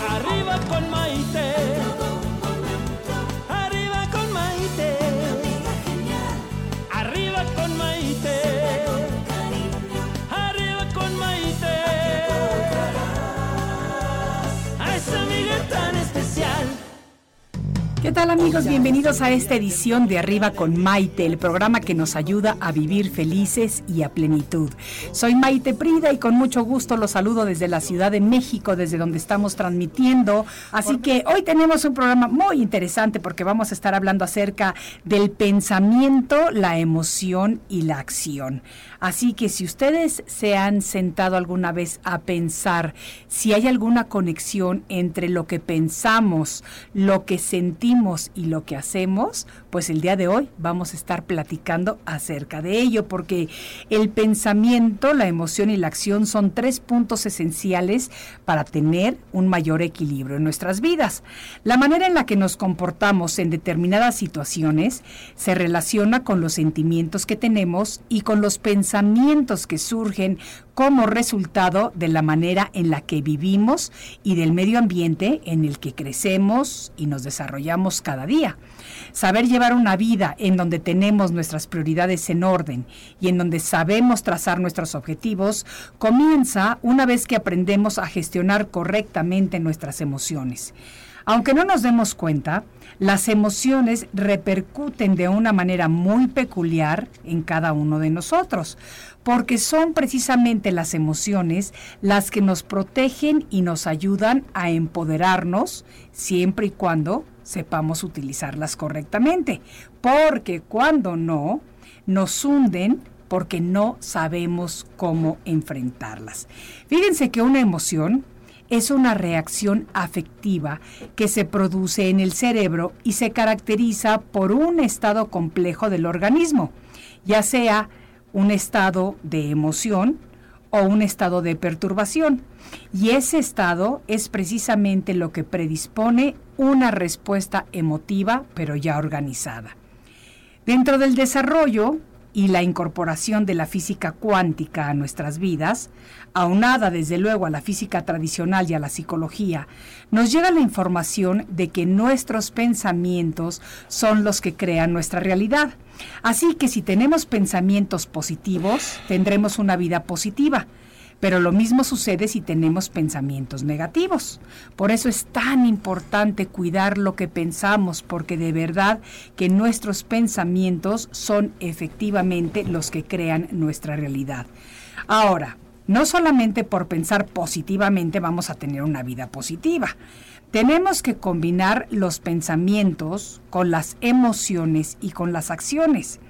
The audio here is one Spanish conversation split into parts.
Arriba con Maite. ¿Qué tal amigos? Bienvenidos a esta edición de Arriba con Maite, el programa que nos ayuda a vivir felices y a plenitud. Soy Maite Prida y con mucho gusto los saludo desde la Ciudad de México, desde donde estamos transmitiendo. Así que hoy tenemos un programa muy interesante porque vamos a estar hablando acerca del pensamiento, la emoción y la acción. Así que si ustedes se han sentado alguna vez a pensar si hay alguna conexión entre lo que pensamos, lo que sentimos y lo que hacemos, pues el día de hoy vamos a estar platicando acerca de ello, porque el pensamiento, la emoción y la acción son tres puntos esenciales para tener un mayor equilibrio en nuestras vidas. La manera en la que nos comportamos en determinadas situaciones se relaciona con los sentimientos que tenemos y con los pensamientos que surgen como resultado de la manera en la que vivimos y del medio ambiente en el que crecemos y nos desarrollamos cada día. Saber llevar una vida en donde tenemos nuestras prioridades en orden y en donde sabemos trazar nuestros objetivos comienza una vez que aprendemos a gestionar correctamente nuestras emociones. Aunque no nos demos cuenta, las emociones repercuten de una manera muy peculiar en cada uno de nosotros, porque son precisamente las emociones las que nos protegen y nos ayudan a empoderarnos siempre y cuando sepamos utilizarlas correctamente, porque cuando no, nos hunden porque no sabemos cómo enfrentarlas. Fíjense que una emoción es una reacción afectiva que se produce en el cerebro y se caracteriza por un estado complejo del organismo, ya sea un estado de emoción o un estado de perturbación. Y ese estado es precisamente lo que predispone una respuesta emotiva, pero ya organizada. Dentro del desarrollo y la incorporación de la física cuántica a nuestras vidas, aunada desde luego a la física tradicional y a la psicología, nos llega la información de que nuestros pensamientos son los que crean nuestra realidad. Así que si tenemos pensamientos positivos, tendremos una vida positiva. Pero lo mismo sucede si tenemos pensamientos negativos. Por eso es tan importante cuidar lo que pensamos, porque de verdad que nuestros pensamientos son efectivamente los que crean nuestra realidad. Ahora, no solamente por pensar positivamente vamos a tener una vida positiva. Tenemos que combinar los pensamientos con las emociones y con las acciones.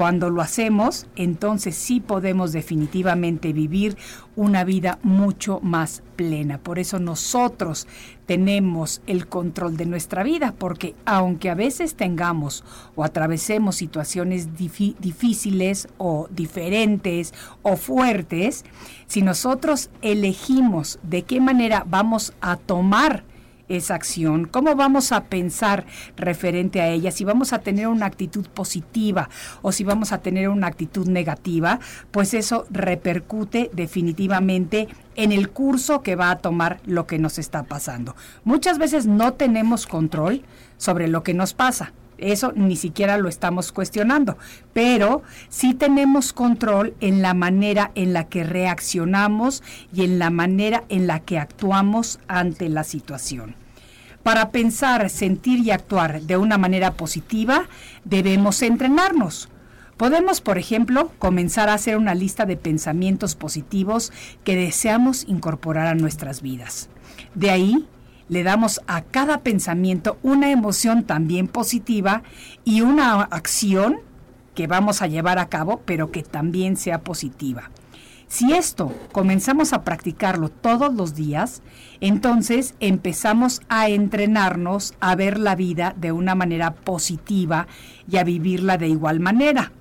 Cuando lo hacemos, entonces sí podemos definitivamente vivir una vida mucho más plena. Por eso nosotros tenemos el control de nuestra vida, porque aunque a veces tengamos o atravesemos situaciones difíciles o diferentes o fuertes, si nosotros elegimos de qué manera vamos a tomar esa acción, cómo vamos a pensar referente a ella, si vamos a tener una actitud positiva o si vamos a tener una actitud negativa, pues eso repercute definitivamente en el curso que va a tomar lo que nos está pasando. Muchas veces no tenemos control sobre lo que nos pasa Eso ni siquiera lo estamos cuestionando, pero sí tenemos control en la manera en la que reaccionamos y en la manera en la que actuamos ante la situación. Para pensar, sentir y actuar de una manera positiva, debemos entrenarnos. Podemos, por ejemplo, comenzar a hacer una lista de pensamientos positivos que deseamos incorporar a nuestras vidas. De ahí, le damos a cada pensamiento una emoción también positiva y una acción que vamos a llevar a cabo, pero que también sea positiva. Si esto comenzamos a practicarlo todos los días, entonces empezamos a entrenarnos a ver la vida de una manera positiva y a vivirla de igual manera.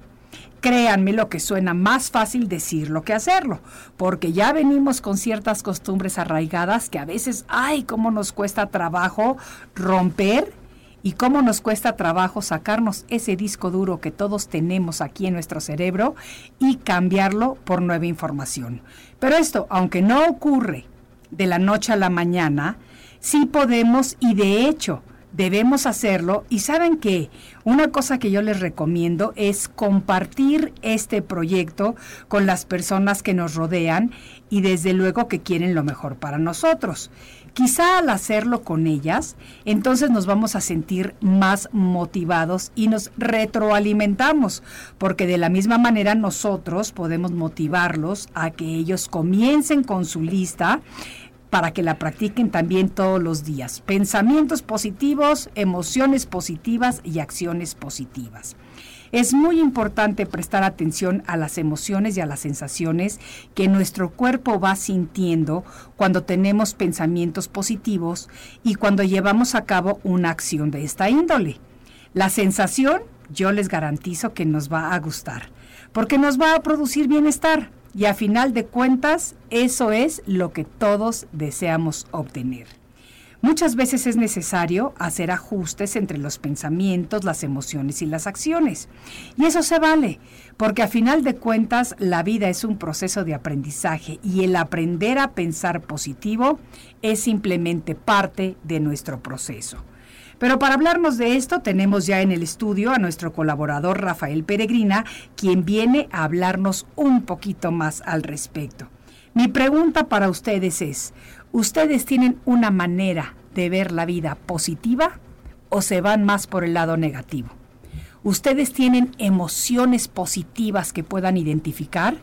Créanme lo que suena más fácil decirlo que hacerlo, porque ya venimos con ciertas costumbres arraigadas que a veces, ay, cómo nos cuesta trabajo romper y cómo nos cuesta trabajo sacarnos ese disco duro que todos tenemos aquí en nuestro cerebro y cambiarlo por nueva información. Pero esto, aunque no ocurre de la noche a la mañana, sí podemos y de hecho debemos hacerlo. Y saben que una cosa que yo les recomiendo es compartir este proyecto con las personas que nos rodean y desde luego que quieren lo mejor para nosotros. Quizá al hacerlo con ellas, entonces nos vamos a sentir más motivados y nos retroalimentamos, porque de la misma manera nosotros podemos motivarlos a que ellos comiencen con su lista para que la practiquen también todos los días. Pensamientos positivos, emociones positivas y acciones positivas. Es muy importante prestar atención a las emociones y a las sensaciones que nuestro cuerpo va sintiendo cuando tenemos pensamientos positivos y cuando llevamos a cabo una acción de esta índole. La sensación yo les garantizo que nos va a gustar, porque nos va a producir bienestar y a final de cuentas eso es lo que todos deseamos obtener. Muchas veces es necesario hacer ajustes entre los pensamientos, las emociones y las acciones. Y eso se vale, porque a final de cuentas la vida es un proceso de aprendizaje y el aprender a pensar positivo es simplemente parte de nuestro proceso. Pero para hablarnos de esto tenemos ya en el estudio a nuestro colaborador Rafael Peregrina, quien viene a hablarnos un poquito más al respecto. Mi pregunta para ustedes es, ¿ustedes tienen una manera de ver la vida positiva o se van más por el lado negativo? ¿Ustedes tienen emociones positivas que puedan identificar?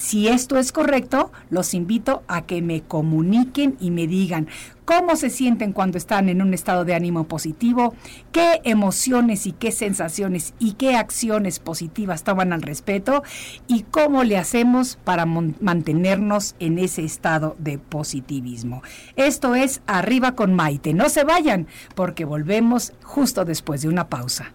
Si esto es correcto, los invito a que me comuniquen y me digan cómo se sienten cuando están en un estado de ánimo positivo, qué emociones y qué sensaciones y qué acciones positivas toman al respeto y cómo le hacemos para mantenernos en ese estado de positivismo. Esto es Arriba con Maite. No se vayan porque volvemos justo después de una pausa.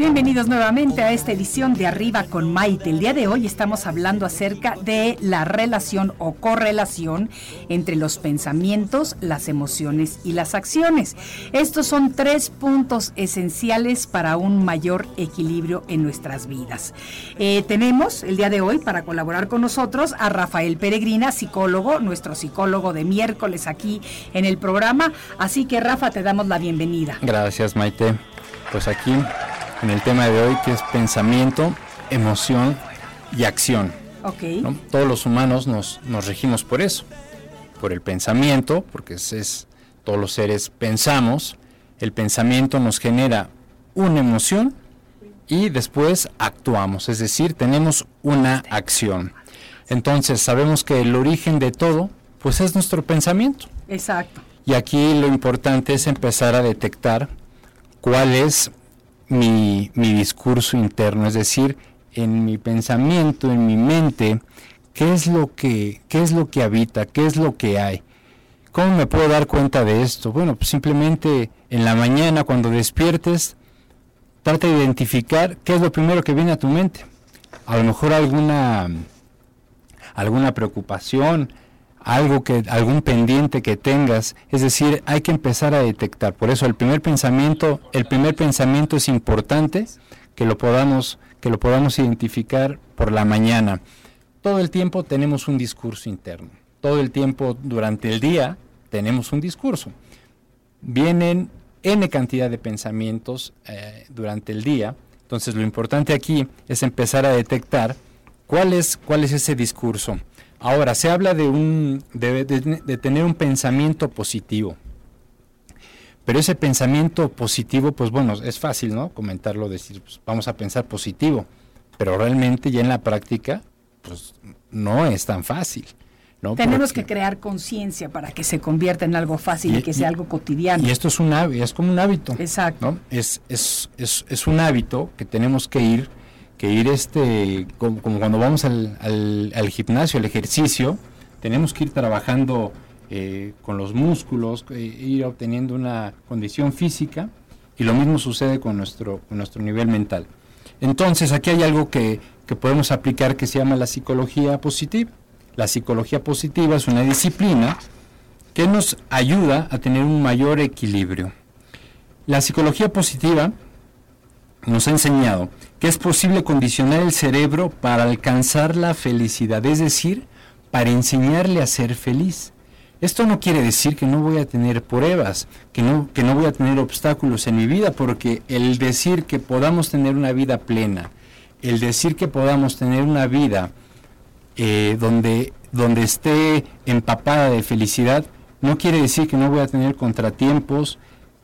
Bienvenidos nuevamente a esta edición de Arriba con Maite. El día de hoy estamos hablando acerca de la relación o correlación entre los pensamientos, las emociones y las acciones. Estos son tres puntos esenciales para un mayor equilibrio en nuestras vidas. Eh, tenemos el día de hoy para colaborar con nosotros a Rafael Peregrina, psicólogo, nuestro psicólogo de miércoles aquí en el programa. Así que Rafa, te damos la bienvenida. Gracias, Maite. Pues aquí en el tema de hoy que es pensamiento, emoción y acción. Ok. ¿no? Todos los humanos nos, nos regimos por eso, por el pensamiento, porque es, es- todos los seres pensamos, el pensamiento nos genera una emoción y después actuamos, es decir, tenemos una acción. Entonces sabemos que el origen de todo, pues es nuestro pensamiento. Exacto. Y aquí lo importante es empezar a detectar cuál es mi, mi discurso interno, es decir, en mi pensamiento, en mi mente, qué es lo que, qué es lo que habita, qué es lo que hay. ¿Cómo me puedo dar cuenta de esto? Bueno, pues simplemente en la mañana cuando despiertes, trata de identificar qué es lo primero que viene a tu mente. A lo mejor alguna alguna preocupación, algo que algún pendiente que tengas, es decir, hay que empezar a detectar. Por eso el primer pensamiento, el primer pensamiento es importante que lo podamos que lo podamos identificar por la mañana. Todo el tiempo tenemos un discurso interno. Todo el tiempo durante el día tenemos un discurso. Vienen n cantidad de pensamientos eh, durante el día. Entonces lo importante aquí es empezar a detectar cuál es, cuál es ese discurso. Ahora, se habla de, un, de, tener un pensamiento positivo. Pero ese pensamiento positivo, pues bueno, es fácil, ¿no? Comentarlo, decir, pues, vamos a pensar positivo. Pero realmente ya en la práctica, pues no es tan fácil. Tenemos que crear conciencia para que se convierta en algo fácil y, que sea algo cotidiano. Y esto es un es como un hábito. Exacto. Es, es, es, es, un hábito que tenemos que ir, que ir este, como, cuando vamos al, al, gimnasio, al ejercicio, tenemos que ir trabajando eh, con los músculos, eh, ir obteniendo una condición física, y lo mismo sucede con nuestro, con nuestro nivel mental. Entonces, aquí hay algo que, que podemos aplicar que se llama la psicología positiva. La psicología positiva es una disciplina que nos ayuda a tener un mayor equilibrio. La psicología positiva nos ha enseñado que es posible condicionar el cerebro para alcanzar la felicidad, es decir, para enseñarle a ser feliz. Esto no quiere decir que no voy a tener pruebas, que no, que no voy a tener obstáculos en mi vida, porque el decir que podamos tener una vida plena, el decir que podamos tener una vida eh, donde, donde esté empapada de felicidad, no quiere decir que no voy a tener contratiempos,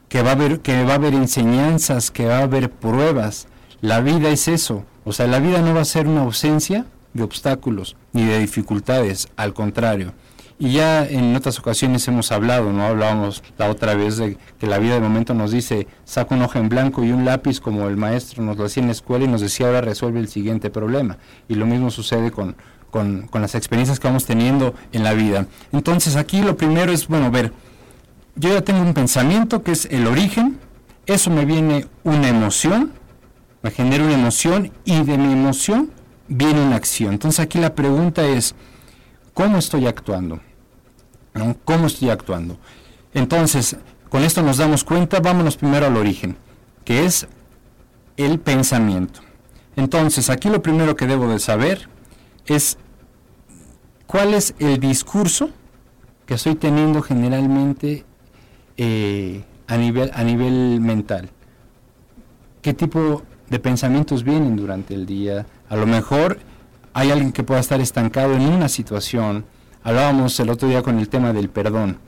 que va a haber, que va a haber enseñanzas, que va a haber pruebas. La vida es eso. O sea, la vida no va a ser una ausencia de obstáculos ni de dificultades, al contrario. Y ya en otras ocasiones hemos hablado, ¿no? Hablábamos la otra vez de que la vida de momento nos dice, saca un hoja en blanco y un lápiz como el maestro nos lo hacía en la escuela y nos decía, ahora resuelve el siguiente problema. Y lo mismo sucede con, con, las experiencias que vamos teniendo en la vida. Entonces aquí lo primero es, bueno, ver, yo ya tengo un pensamiento que es el origen, eso me viene una emoción, me genera una emoción y de mi emoción viene una acción. Entonces aquí la pregunta es, ¿cómo estoy actuando? ¿Cómo estoy actuando? Entonces, con esto nos damos cuenta, vámonos primero al origen, que es el pensamiento. Entonces, aquí lo primero que debo de saber es cuál es el discurso que estoy teniendo generalmente eh, a, nivel, a nivel mental. ¿Qué tipo de pensamientos vienen durante el día? A lo mejor hay alguien que pueda estar estancado en una situación. Hablábamos el otro día con el tema del perdón.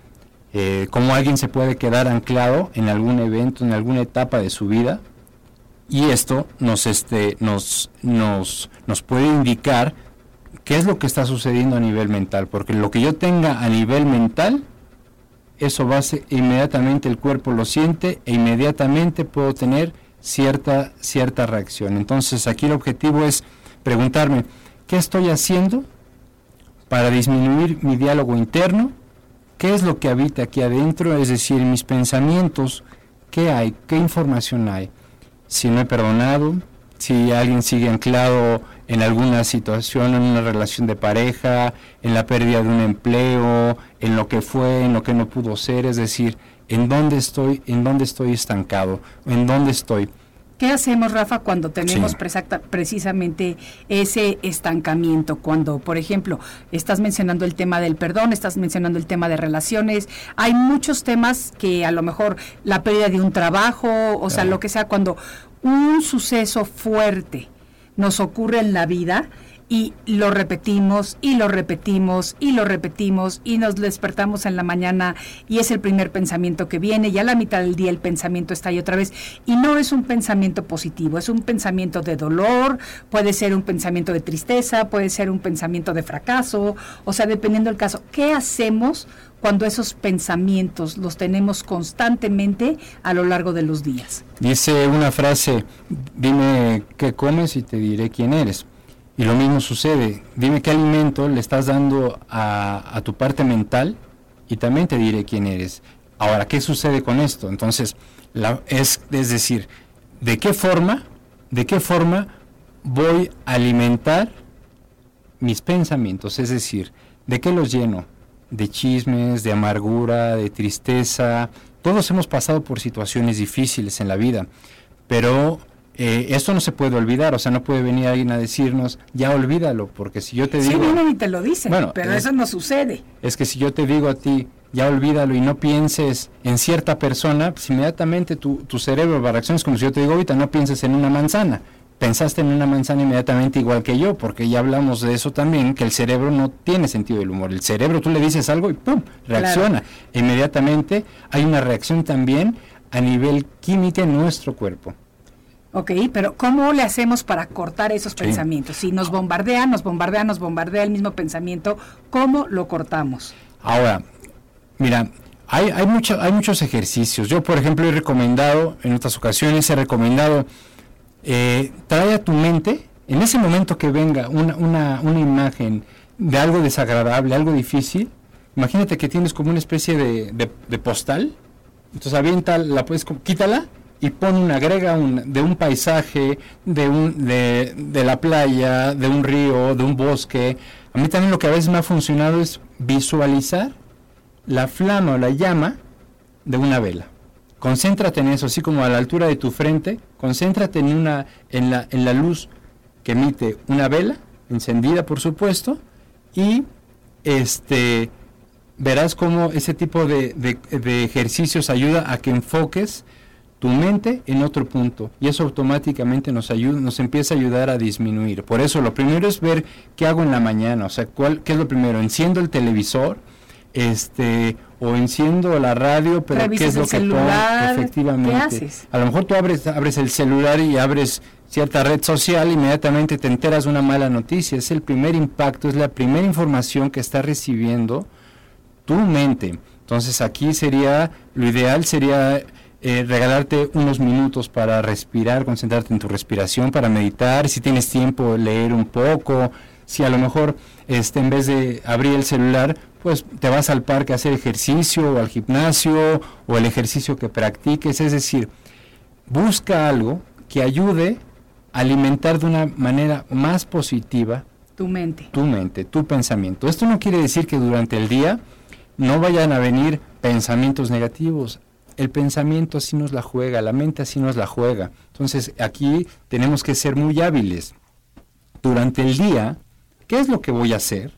Eh, cómo alguien se puede quedar anclado en algún evento, en alguna etapa de su vida, y esto nos, este, nos, nos, nos puede indicar qué es lo que está sucediendo a nivel mental, porque lo que yo tenga a nivel mental, eso va a ser, inmediatamente el cuerpo lo siente e inmediatamente puedo tener cierta, cierta reacción. Entonces aquí el objetivo es preguntarme, ¿qué estoy haciendo para disminuir mi diálogo interno? ¿Qué es lo que habita aquí adentro? Es decir, mis pensamientos, ¿qué hay? ¿Qué información hay? Si no he perdonado, si alguien sigue anclado en alguna situación, en una relación de pareja, en la pérdida de un empleo, en lo que fue, en lo que no pudo ser, es decir, en dónde estoy, en dónde estoy estancado, en dónde estoy. ¿Qué hacemos, Rafa, cuando tenemos precisamente ese estancamiento? Cuando, por ejemplo, estás mencionando el tema del perdón, estás mencionando el tema de relaciones, hay muchos temas que a lo mejor la pérdida de un trabajo, o sea, lo que sea, cuando un suceso fuerte nos ocurre en la vida y lo repetimos y lo repetimos y lo repetimos y nos despertamos en la mañana y es el primer pensamiento que viene y a la mitad del día el pensamiento está ahí otra vez. Y no es un pensamiento positivo, es un pensamiento de dolor, puede ser un pensamiento de tristeza, puede ser un pensamiento de fracaso, o sea, dependiendo del caso, ¿qué hacemos cuando esos pensamientos los tenemos constantemente a lo largo de los días? Dice una frase, dime qué comes y te diré quién eres. Y lo mismo sucede, dime qué alimento le estás dando a, tu parte mental y también te diré quién eres. Ahora, ¿qué sucede con esto? Entonces, la, es, es decir, ¿de qué forma, de qué forma voy a alimentar mis pensamientos? Es decir, ¿de qué los lleno? De chismes, de amargura, de tristeza. Todos hemos pasado por situaciones difíciles en la vida, pero eh, esto no se puede olvidar, o sea, no puede venir alguien a decirnos, ya olvídalo, porque si yo te digo... Sí, vienen y te lo dicen, bueno, pero eso no sucede. Es que si yo te digo a ti, ya olvídalo y no pienses en cierta persona, pues inmediatamente tu, tu cerebro va a reaccionar, como si yo te digo ahorita, no pienses en una manzana pensaste en una manzana inmediatamente igual que yo, porque ya hablamos de eso también, que el cerebro no tiene sentido del humor. El cerebro tú le dices algo y ¡pum! reacciona. Inmediatamente hay una reacción también a nivel químico en nuestro cuerpo. Ok, pero ¿cómo le hacemos para cortar esos pensamientos? Si nos bombardean, nos bombardean, nos bombardea el mismo pensamiento, ¿cómo lo cortamos? Ahora, mira, hay, hay, hay muchos ejercicios. Yo, por ejemplo, he recomendado, en otras ocasiones he recomendado eh, trae a tu mente, en ese momento que venga una, una, una, imagen de algo desagradable, algo difícil, imagínate que tienes como una especie de, de, postal, entonces avienta, la puedes, quítala y pon una, agrega un, de un paisaje, de, un, de, de la playa, de un río, de un bosque. A mí también lo que a veces me ha funcionado es visualizar la flama o la llama de una vela. Concéntrate en eso, así como a la altura de tu frente, concéntrate en, una, en, la, en la luz que emite una vela, encendida por supuesto, y este, verás cómo ese tipo de, de, ejercicios ayuda a que enfoques tu mente en otro punto y eso automáticamente nos ayuda, nos empieza a ayudar a disminuir. Por eso lo primero es ver qué hago en la mañana, o sea, cuál, qué es lo primero, enciendo el televisor, este o enciendo la radio, pero ¿qué es lo que celular, Efectivamente. ¿Qué haces? A lo mejor tú abres, abres el celular y abres cierta red social, inmediatamente te enteras de una mala noticia. Es el primer impacto, es la primera información que está recibiendo tu mente. Entonces aquí sería, lo ideal sería eh, regalarte unos minutos para respirar, concentrarte en tu respiración, para meditar, si tienes tiempo, leer un poco, si a lo mejor este, en vez de abrir el celular, pues te vas al parque a hacer ejercicio o al gimnasio o el ejercicio que practiques, es decir, busca algo que ayude a alimentar de una manera más positiva tu mente. Tu mente, tu pensamiento. Esto no quiere decir que durante el día no vayan a venir pensamientos negativos. El pensamiento así nos la juega, la mente así nos la juega. Entonces aquí tenemos que ser muy hábiles. Durante el día, ¿qué es lo que voy a hacer?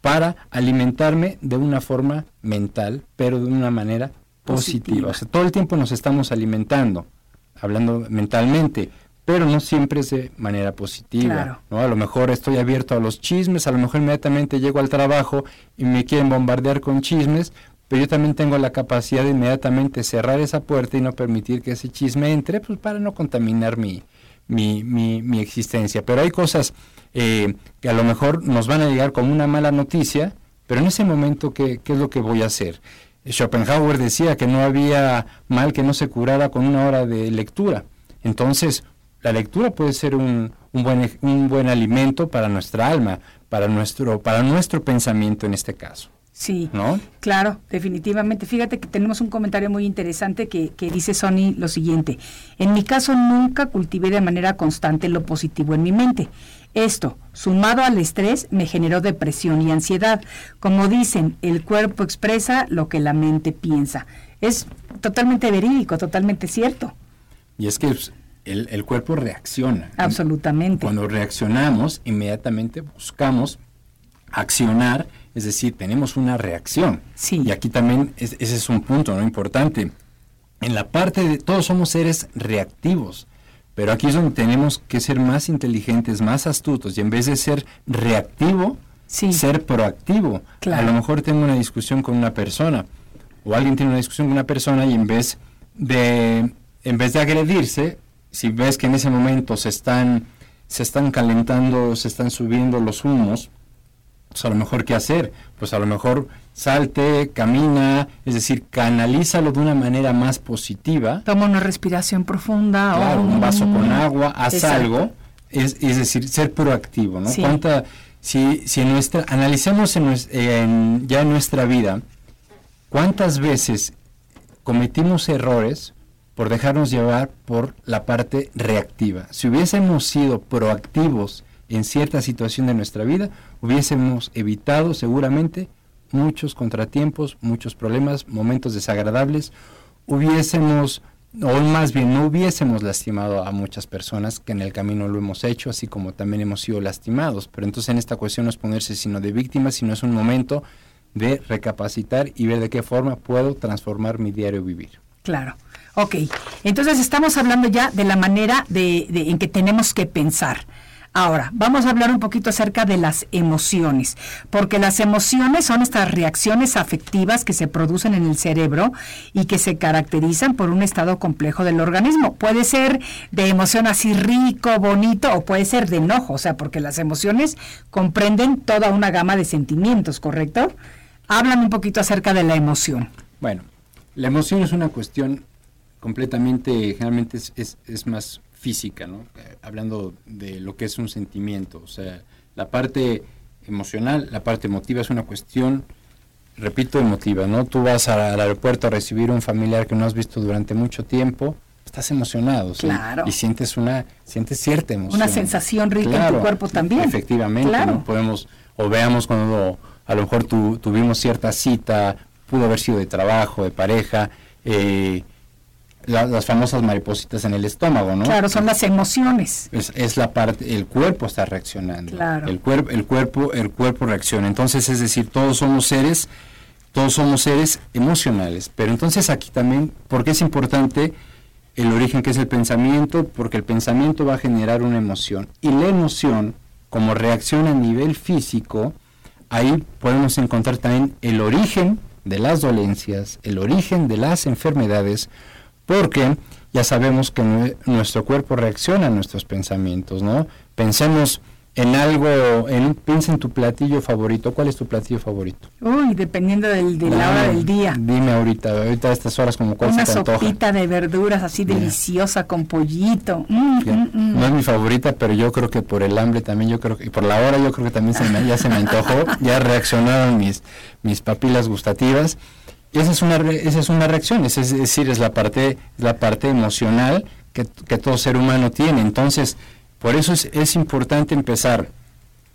Para alimentarme de una forma mental, pero de una manera positiva. O sea, todo el tiempo nos estamos alimentando, hablando mentalmente, pero no siempre es de manera positiva. ¿no? A lo mejor estoy abierto a los chismes, a lo mejor inmediatamente llego al trabajo y me quieren bombardear con chismes, pero yo también tengo la capacidad de inmediatamente cerrar esa puerta y no permitir que ese chisme entre, pues para no contaminar mi, mi, mi, mi existencia. Pero hay cosas eh, que a lo mejor nos van a llegar como una mala noticia, pero en ese momento, ¿qué, es lo que voy a hacer? Schopenhauer decía que no había mal que no se curara con una hora de lectura. Entonces, la lectura puede ser un, un, buen, un buen alimento para nuestra alma, para nuestro, para nuestro pensamiento en este caso. Sí, ¿no? claro, definitivamente. Fíjate que tenemos un comentario muy interesante que, que, dice Sony lo siguiente. En mi caso nunca cultivé de manera constante lo positivo en mi mente. Esto, sumado al estrés, me generó depresión y ansiedad. Como dicen, el cuerpo expresa lo que la mente piensa. Es totalmente verídico, totalmente cierto. Y es que pues, el, el cuerpo reacciona. Absolutamente. Cuando reaccionamos, inmediatamente buscamos accionar es decir, tenemos una reacción. Sí. Y aquí también ese es un punto ¿no? importante. En la parte de todos somos seres reactivos, pero aquí es donde tenemos que ser más inteligentes, más astutos, y en vez de ser reactivo, ser proactivo. A lo mejor tengo una discusión con una persona, o alguien tiene una discusión con una persona y en vez de, en vez de agredirse, si ves que en ese momento se están, se están calentando, se están subiendo los humos, pues a lo mejor qué hacer, pues a lo mejor salte, camina, es decir, canalízalo de una manera más positiva. Toma una respiración profunda. Claro, un vaso con agua, haz algo, es, es, decir, ser proactivo, ¿no? ¿Cuánta, si, si nuestra, analicemos en, ya en nuestra vida, ¿cuántas veces cometimos errores por dejarnos llevar por la parte reactiva? Si hubiésemos sido proactivos en cierta situación de nuestra vida, hubiésemos evitado seguramente muchos contratiempos, muchos problemas, momentos desagradables, hubiésemos, o más bien no hubiésemos lastimado a muchas personas que en el camino lo hemos hecho, así como también hemos sido lastimados. Pero entonces en esta cuestión no es ponerse sino de víctima, sino es un momento de recapacitar y ver de qué forma puedo transformar mi diario vivir. Claro. Ok, entonces estamos hablando ya de la manera de, en que tenemos que pensar. Ahora, vamos a hablar un poquito acerca de las emociones, porque las emociones son estas reacciones afectivas que se producen en el cerebro y que se caracterizan por un estado complejo del organismo. Puede ser de emoción así rico, bonito, o puede ser de enojo, o sea, porque las emociones comprenden toda una gama de sentimientos, ¿correcto? Hablan un poquito acerca de la emoción. Bueno, la emoción es una cuestión completamente, generalmente es, es, es más física, ¿no? Eh, hablando de lo que es un sentimiento, o sea, la parte emocional, la parte emotiva es una cuestión, repito, emotiva, ¿no? Tú vas al aeropuerto a recibir un familiar que no has visto durante mucho tiempo, estás emocionado, claro. y sientes una, sientes cierta emoción. Una sensación rica en tu cuerpo también. Efectivamente, ¿no? Podemos, o veamos cuando a lo mejor tuvimos cierta cita, pudo haber sido de trabajo, de pareja, eh, las famosas maripositas en el estómago, ¿no? Claro, son las emociones. Es, la parte, el cuerpo está reaccionando. Claro. El, cuerpo, el cuerpo, el cuerpo reacciona. Entonces, es decir, todos somos seres, todos somos seres emocionales. Pero entonces aquí también, ¿por qué es importante el origen que es el pensamiento? Porque el pensamiento va a generar una emoción. Y la emoción, como reacción a nivel físico, ahí podemos encontrar también el origen de las dolencias, el origen de las enfermedades, porque ya sabemos que nuestro cuerpo reacciona a nuestros pensamientos, ¿no? Pensemos en algo, en, piensa en tu platillo favorito. ¿Cuál es tu platillo favorito? Uy, dependiendo del, de la hora del día. Dime ahorita, ahorita a estas horas como cuál Una se te sopita de verduras así deliciosa con pollito. Mm, mm, mm. No es mi favorita, pero yo creo que por el hambre también, yo creo que, y por la hora yo creo que también se me, ya se me antojó, ya reaccionaron mis, mis papilas gustativas esa es una, esa es una reacción, es, decir, es la parte, la parte emocional que, todo ser humano tiene. Entonces, por eso es, es importante empezar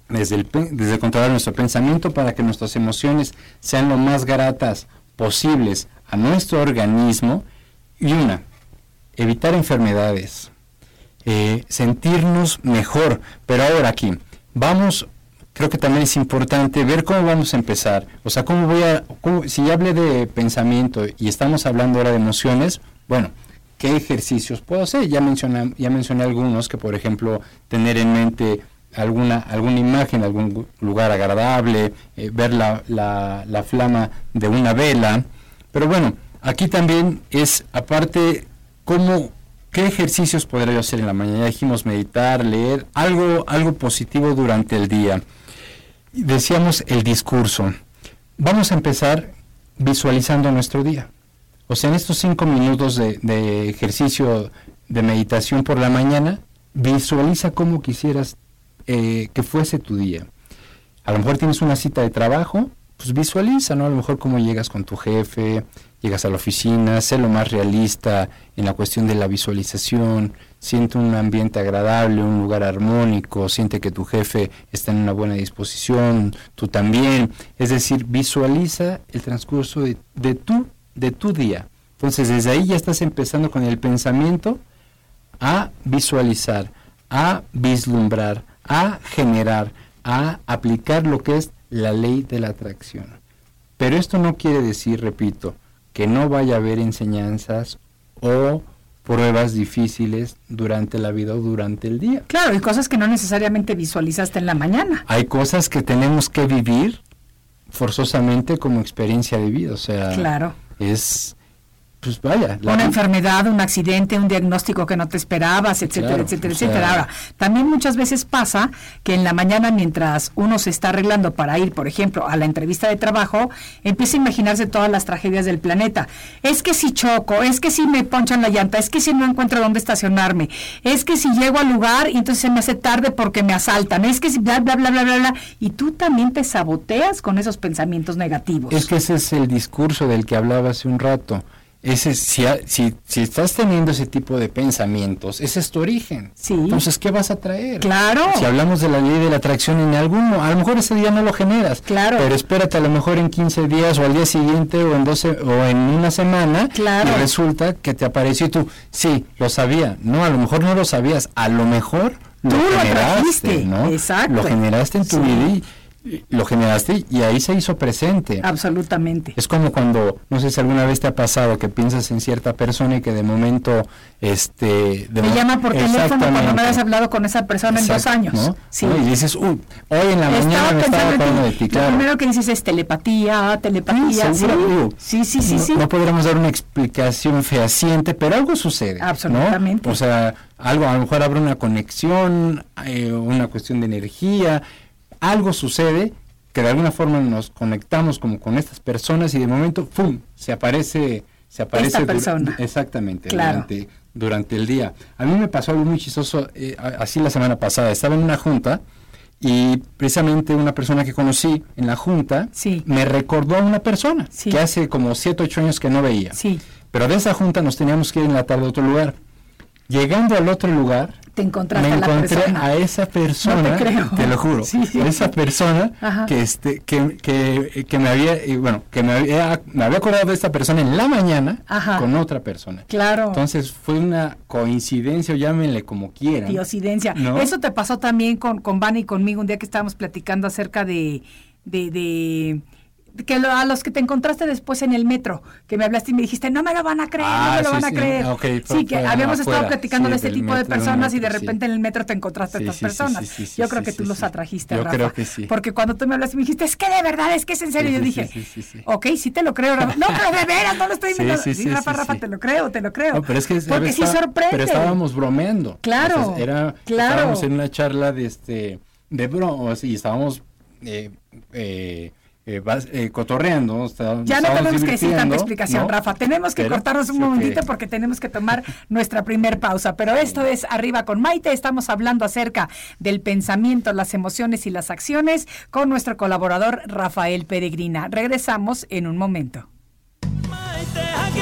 desde, el, desde controlar nuestro pensamiento para que nuestras emociones sean lo más gratas posibles a nuestro organismo. Y una, evitar enfermedades, eh, sentirnos mejor. Pero ahora aquí, vamos creo que también es importante ver cómo vamos a empezar. O sea, cómo voy a, si ya hablé de pensamiento y estamos hablando ahora de emociones, bueno, ¿qué ejercicios puedo hacer? Ya mencioné, ya mencioné algunos, que por ejemplo, tener en mente alguna, alguna imagen, algún lugar agradable, eh, ver la, la, la flama de una vela. Pero bueno, aquí también es, aparte, cómo ¿Qué ejercicios podría yo hacer en la mañana? Dijimos meditar, leer, algo, algo positivo durante el día decíamos el discurso. Vamos a empezar visualizando nuestro día. O sea, en estos cinco minutos de, ejercicio de meditación por la mañana, visualiza cómo quisieras eh, que fuese tu día. A lo mejor tienes una cita de trabajo, pues visualiza, ¿no? A lo mejor cómo llegas con tu jefe, llegas a la oficina, sé lo más realista en la cuestión de la visualización, siente un ambiente agradable, un lugar armónico, siente que tu jefe está en una buena disposición, tú también, es decir, visualiza el transcurso de, de, tu, de tu día. Entonces desde ahí ya estás empezando con el pensamiento a visualizar, a vislumbrar, a generar, a aplicar lo que es la ley de la atracción. Pero esto no quiere decir, repito, que no vaya a haber enseñanzas o pruebas difíciles durante la vida o durante el día. Claro, y cosas que no necesariamente visualizaste en la mañana. Hay cosas que tenemos que vivir forzosamente como experiencia de vida, o sea, claro. es pues vaya. una enfermedad, un accidente, un diagnóstico que no te esperabas, etcétera, etcétera, etcétera. Ahora, también muchas veces pasa que en la mañana, mientras uno se está arreglando para ir, por ejemplo, a la entrevista de trabajo, empieza a imaginarse todas las tragedias del planeta. Es que si choco, es que si me ponchan la llanta, es que si no encuentro dónde estacionarme, es que si llego al lugar y entonces se me hace tarde porque me asaltan, es que si bla, bla, bla, bla, bla, bla. Y tú también te saboteas con esos pensamientos negativos. Es que ese es el discurso del que hablaba hace un rato ese, si, si, si, estás teniendo ese tipo de pensamientos, ese es tu origen. Sí. Entonces, ¿qué vas a traer? Claro. Si hablamos de la ley de la atracción en alguno, a lo mejor ese día no lo generas. Claro. Pero espérate, a lo mejor en 15 días o al día siguiente o en 12 o en una semana. Claro. Y resulta que te apareció y tú, sí, lo sabía. No, a lo mejor no lo sabías. A lo mejor lo tú generaste, lo ¿no? Exacto. Lo generaste en tu vida lo generaste y ahí se hizo presente. Absolutamente. Es como cuando, no sé si alguna vez te ha pasado que piensas en cierta persona y que de momento, este... me llama por teléfono cuando habías hablado con esa persona en dos años. ¿no? Sí. Y dices, uy, hoy en la mañana me estaba acordando de ti, claro. Lo primero que dices es telepatía, telepatía. Sí, sí, sí, sí, no, sí. No podríamos dar una explicación fehaciente, pero algo sucede. Absolutamente. O sea, algo, a lo mejor habrá una conexión, eh, una cuestión de energía, algo sucede que de alguna forma nos conectamos como con estas personas y de momento ¡pum! se aparece se aparece Esta persona. exactamente claro. durante, durante el día. A mí me pasó algo muy chistoso eh, así la semana pasada, estaba en una junta y precisamente una persona que conocí en la junta sí. me recordó a una persona sí. que hace como 7 8 años que no veía. Sí. Pero de esa junta nos teníamos que ir en la tarde a otro lugar. Llegando al otro lugar, te encontraste me a la encontré a esa persona, no te, creo. te, lo juro, sí, sí. a esa persona Ajá. que este que, que, que me había bueno que me había, me había acordado de esta persona en la mañana Ajá. con otra persona. Claro. Entonces fue una coincidencia, o llámenle como quieran. Diosidencia. ¿no? Eso te pasó también con con Vani y conmigo un día que estábamos platicando acerca de de, de que lo, a los que te encontraste después en el metro, que me hablaste y me dijiste, no me lo van a creer, ah, no me lo sí, van a sí. creer. Okay, sí, que habíamos afuera, estado platicando sí, de este tipo de personas metro, y de repente sí. en el metro te encontraste a estas personas. Yo creo que tú los atrajiste, Yo Rafa. creo que sí. Porque cuando tú me hablaste y me dijiste, es que de verdad, es que es en serio, yo dije, ok, sí te lo creo, Rafa. No, pero de veras, no lo estoy inventando. Sí, sí, Rafa, Rafa, te lo creo, te lo creo. No, pero es que Porque sí sorprende. Pero estábamos bromeando. Claro, era. Estábamos en una charla de este de bromas y estábamos eh, eh, vas, cotorreando. Está, ya no tenemos que decir tanta explicación, ¿no? Rafa. Tenemos que Pero, cortarnos un sí, momentito porque tenemos que tomar nuestra primer pausa. Pero esto es Arriba con Maite. Estamos hablando acerca del pensamiento, las emociones y las acciones con nuestro colaborador Rafael Peregrina. Regresamos en un momento. Maite, aquí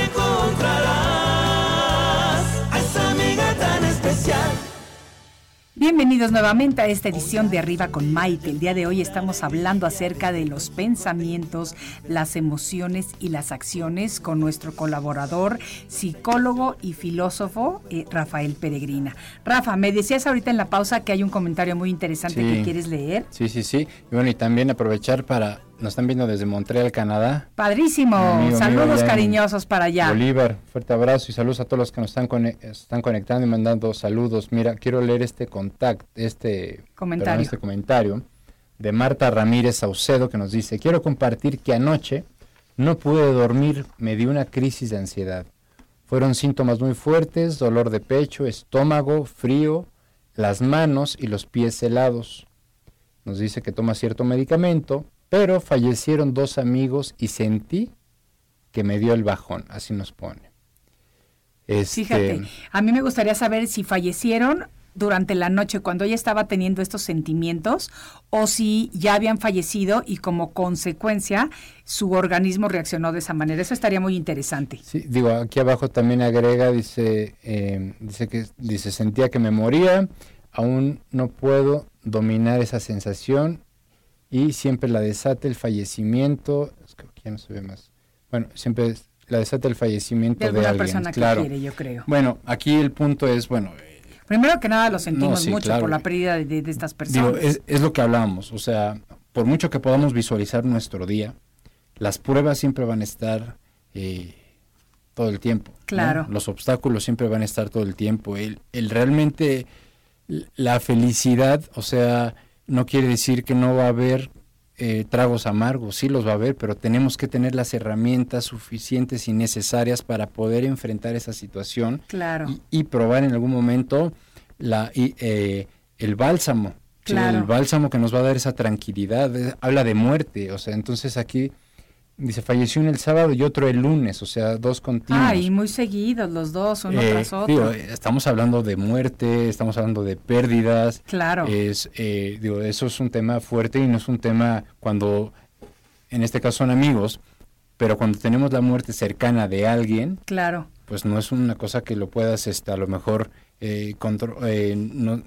Bienvenidos nuevamente a esta edición de Arriba con Maite. El día de hoy estamos hablando acerca de los pensamientos, las emociones y las acciones con nuestro colaborador, psicólogo y filósofo eh, Rafael Peregrina. Rafa, me decías ahorita en la pausa que hay un comentario muy interesante Sí. que quieres leer. Sí, sí, sí. Y bueno, y también aprovechar para. Nos están viendo desde Montreal, Canadá. Padrísimo. Amigo, Saludos amigo, cariñosos para allá. Bolívar, fuerte abrazo y saludos a todos los que nos están, cone- están conectando y mandando saludos. Mira, quiero leer este contacto, este Comentario. perdón, este comentario de Marta Ramírez Saucedo que nos dice, quiero compartir que anoche no pude dormir, me dio una crisis de ansiedad. Fueron síntomas muy fuertes, dolor de pecho, estómago, frío, las manos y los pies helados. Nos dice que toma cierto medicamento, pero fallecieron dos amigos y sentí que me dio el bajón, así nos pone. Este, Fíjate, a mí me gustaría saber si fallecieron durante la noche cuando ella estaba teniendo estos sentimientos o si ya habían fallecido y como consecuencia su organismo reaccionó de esa manera. Eso estaría muy interesante. Sí, digo, aquí abajo también agrega, dice, eh, dice que dice sentía que me moría, aún no puedo dominar esa sensación y siempre la desata el fallecimiento, es que ya no se ve más. Bueno, siempre la desata el fallecimiento de, de alguien. persona que claro. quiere, yo creo. Bueno, aquí el punto es, bueno, Primero que nada lo sentimos No, sí, mucho claro. por la pérdida de, de estas personas. Digo, es, es lo que hablábamos, o sea, por mucho que podamos visualizar nuestro día, las pruebas siempre van a estar eh, todo el tiempo. ¿no? Claro. Los obstáculos siempre van a estar todo el tiempo. El, el realmente, la felicidad, o sea, no quiere decir que no va a haber eh, tragos amargos, sí los va a haber, pero tenemos que tener las herramientas suficientes y necesarias para poder enfrentar esa situación Claro. y, y probar en algún momento la, y, eh, el bálsamo. ¿sí? Claro. El bálsamo que nos va a dar esa tranquilidad. eh, habla de muerte, o sea, entonces aquí dice falleció uno el sábado y otro el lunes, o sea, dos continuos. Ah, y muy seguidos los dos, uno Eh, tras otro. digo, estamos hablando de muerte, estamos hablando de pérdidas. Claro. Es, eh, digo, eso es un tema fuerte y no es un tema cuando, en este caso son amigos, pero cuando tenemos la muerte cercana de alguien, claro. pues no es una cosa que lo puedas este, a lo mejor eh, contro- eh, no-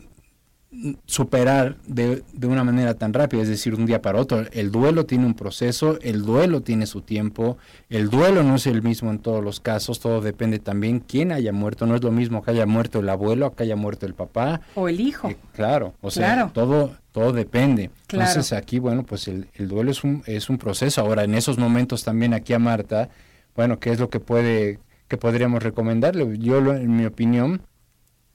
superar de, de una manera tan rápida, es decir, un día para otro. El duelo tiene un proceso, el duelo tiene su tiempo, el duelo no es el mismo en todos los casos, todo depende también quién haya muerto, no es lo mismo que haya muerto el abuelo, que haya muerto el papá, O el hijo. eh, claro, o sea, Claro. todo todo depende. Claro. Entonces aquí, bueno, pues el, el duelo es un, es un proceso. Ahora, en esos momentos también aquí a Marta, bueno, ¿qué es lo que puede, que podríamos recomendarle? Yo, lo- en mi opinión,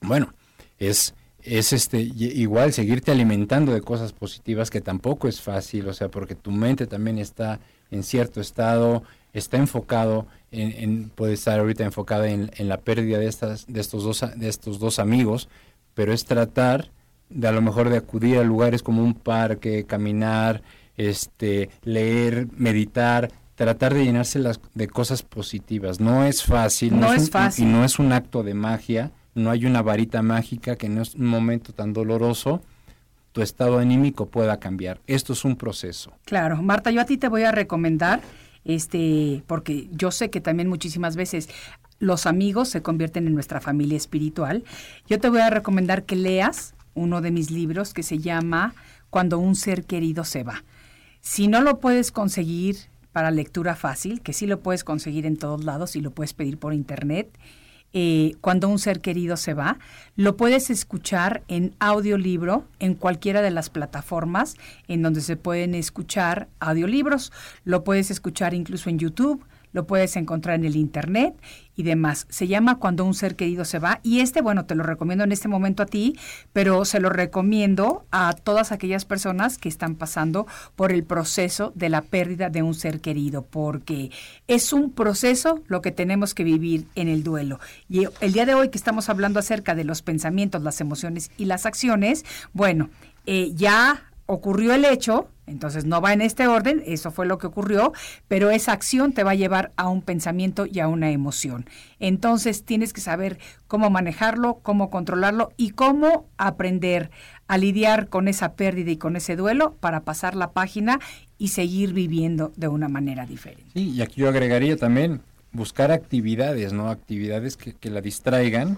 bueno, es, es este, igual seguirte alimentando de cosas positivas que tampoco es fácil, o sea, porque tu mente también está en cierto estado, está enfocado en, en- puede estar ahorita enfocada en, en la pérdida de estas, de estos dos, de estos dos amigos, pero es tratar de a lo mejor de acudir a lugares como un parque, caminar, este, leer, meditar, tratar de llenarse las, de cosas positivas. No es fácil, No es un- fácil. y no es un acto de magia, no hay una varita mágica que en un momento tan doloroso tu estado anímico pueda cambiar. Esto es un proceso. Claro, Marta, yo a ti te voy a recomendar, este, porque yo sé que también muchísimas veces los amigos se convierten en nuestra familia espiritual. Yo te voy a recomendar que leas uno de mis libros que se llama Cuando un ser querido se va. Si no lo puedes conseguir para lectura fácil, que sí lo puedes conseguir en todos lados y lo puedes pedir por internet, eh, cuando un ser querido se va, lo puedes escuchar en audiolibro en cualquiera de las plataformas en donde se pueden escuchar audiolibros. Lo puedes escuchar incluso en YouTube, lo puedes encontrar en el internet y demás. Se llama Cuando un ser querido se va y este, bueno, te lo recomiendo en este momento a ti, pero se lo recomiendo a todas aquellas personas que están pasando por el proceso de la pérdida de un ser querido, porque es un proceso lo que tenemos que vivir en el duelo. Y el día de hoy que estamos hablando acerca de los pensamientos, las emociones y las acciones, bueno, eh, ya ocurrió el hecho, entonces no va en este orden, eso fue lo que ocurrió, pero esa acción te va a llevar a un pensamiento y a una emoción. Entonces tienes que saber cómo manejarlo, cómo controlarlo y cómo aprender a lidiar con esa pérdida y con ese duelo para pasar la página y seguir viviendo de una manera diferente. Sí, y aquí yo agregaría también buscar actividades, ¿no? Actividades que, que la distraigan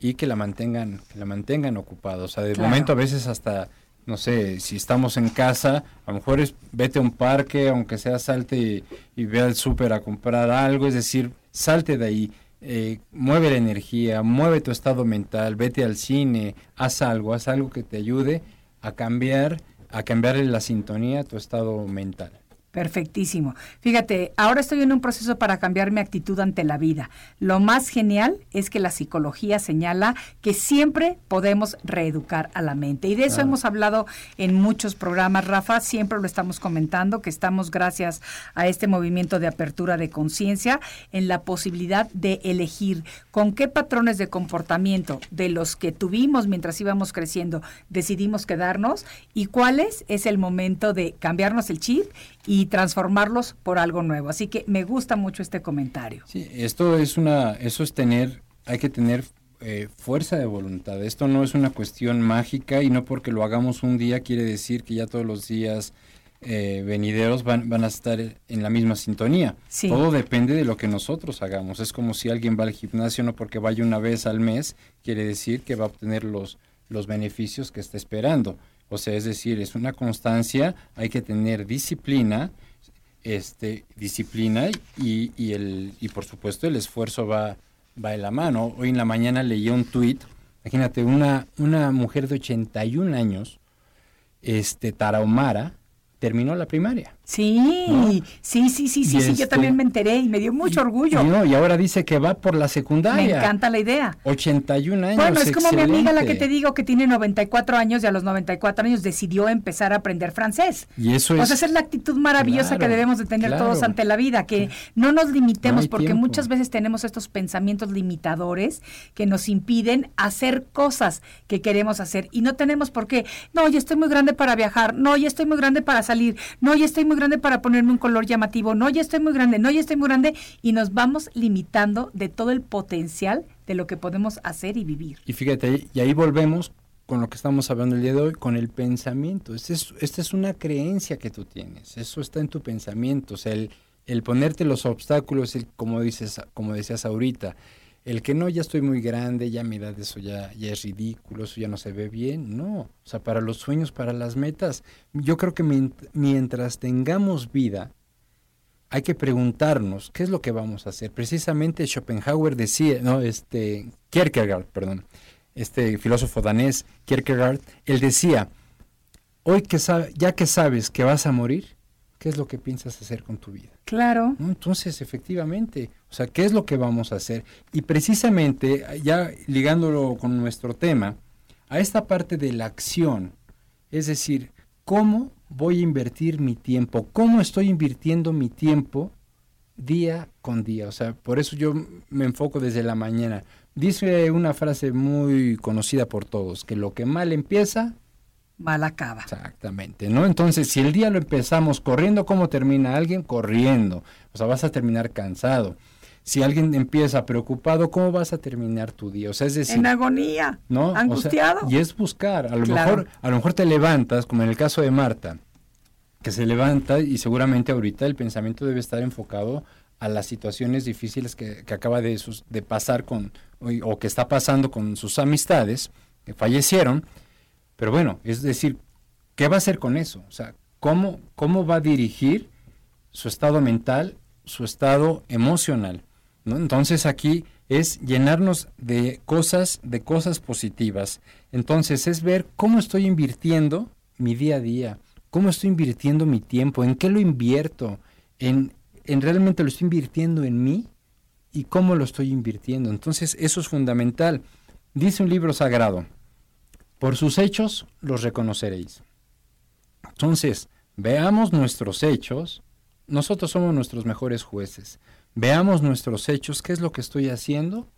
y que la mantengan, que la mantengan ocupada. O sea, de Claro. momento a veces hasta, no sé, si estamos en casa, a lo mejor es vete a un parque, aunque sea salte y, ve al súper a comprar algo, es decir, salte de ahí, eh, mueve la energía, mueve tu estado mental, vete al cine, haz algo, haz algo que te ayude a cambiar, a cambiarle la sintonía a tu estado mental. Perfectísimo. Fíjate, ahora estoy en un proceso para cambiar mi actitud ante la vida. Lo más genial es que la psicología señala que siempre podemos reeducar a la mente. Y de eso hemos hablado en muchos programas, Rafa, siempre lo estamos comentando, que estamos gracias a este movimiento de apertura de conciencia en la posibilidad de elegir con qué patrones de comportamiento de los que tuvimos mientras íbamos creciendo decidimos quedarnos y cuáles es el momento de cambiarnos el chip y transformarlos por algo nuevo. Así que me gusta mucho este comentario. Sí, esto es una, eso es tener, hay que tener eh, fuerza de voluntad. Esto no es una cuestión mágica y no porque lo hagamos un día quiere decir que ya todos los días eh, venideros van, van, a estar en la misma sintonía. Todo depende de lo que nosotros hagamos. Es como si alguien va al gimnasio, no porque vaya una vez al mes, quiere decir que va a obtener los, los beneficios que está esperando. O sea, es decir, es una constancia, hay que tener disciplina, este, disciplina y, y, el, y por supuesto el esfuerzo va, va de la mano. Hoy en la mañana leí un tuit, imagínate, una, una mujer de 81 años, este, Tarahumara, terminó la primaria. Sí, sí, sí, sí, sí, sí, yo también me enteré y me dio mucho orgullo. No, y ahora dice que va por la secundaria. Me encanta la idea. 81 años. Bueno, es como mi amiga la que te digo que tiene 94 años y a los 94 años decidió empezar a aprender francés. Y eso es. O sea, esa es la actitud maravillosa que debemos de tener todos ante la vida, que no nos limitemos porque muchas veces tenemos estos pensamientos limitadores que nos impiden hacer cosas que queremos hacer y no tenemos por qué. No, ya estoy muy grande para viajar. No, ya estoy muy grande para salir. No, ya estoy muy grande para ponerme un color llamativo, no, ya estoy muy grande, no, ya estoy muy grande, y nos vamos limitando de todo el potencial de lo que podemos hacer y vivir. Y fíjate, y ahí volvemos con lo que estamos hablando el día de hoy, con el pensamiento. Esta es, esta es una creencia que tú tienes, eso está en tu pensamiento, o sea, el, el ponerte los obstáculos, el, como, dices, como decías ahorita, el que no, ya estoy muy grande, ya mi edad eso ya, ya es ridículo, eso ya no se ve bien, no. O sea, para los sueños, para las metas, yo creo que mientras tengamos vida, hay que preguntarnos qué es lo que vamos a hacer. Precisamente Schopenhauer decía, no, este, Kierkegaard, perdón, este filósofo danés, Kierkegaard, él decía, hoy que ya que sabes que vas a morir, ¿qué es lo que piensas hacer con tu vida? Claro. Entonces, efectivamente, o sea, ¿qué es lo que vamos a hacer? Y precisamente, ya ligándolo con nuestro tema, a esta parte de la acción, es decir, ¿cómo voy a invertir mi tiempo? ¿Cómo estoy invirtiendo mi tiempo día con día? O sea, por eso yo me enfoco desde la mañana. Dice una frase muy conocida por todos, que lo que mal empieza, mal acaba. Exactamente, ¿no? Entonces, si el día lo empezamos corriendo, ¿cómo termina alguien? Corriendo. O sea, vas a terminar cansado. Si alguien empieza preocupado, ¿cómo vas a terminar tu día? O sea, es decir, en agonía, ¿no? Angustiado. y es buscar, a lo mejor a lo mejor te levantas, como en el caso de Marta, que se levanta y seguramente ahorita el pensamiento debe estar enfocado a las situaciones difíciles que, acaba de, de pasar con o que está pasando con sus amistades que fallecieron pero bueno, es decir, ¿qué va a hacer con eso? O sea, ¿cómo, cómo va a dirigir su estado mental, su estado emocional? Entonces aquí es llenarnos de cosas, de cosas positivas. Entonces es ver cómo estoy invirtiendo mi día a día, cómo estoy invirtiendo mi tiempo, en qué lo invierto, en, en realmente lo estoy invirtiendo en mí y cómo lo estoy invirtiendo. Entonces eso es fundamental. Dice un libro sagrado, por sus hechos los reconoceréis. Entonces, veamos nuestros hechos. Nosotros somos nuestros mejores jueces. Veamos nuestros hechos, qué es lo que estoy haciendo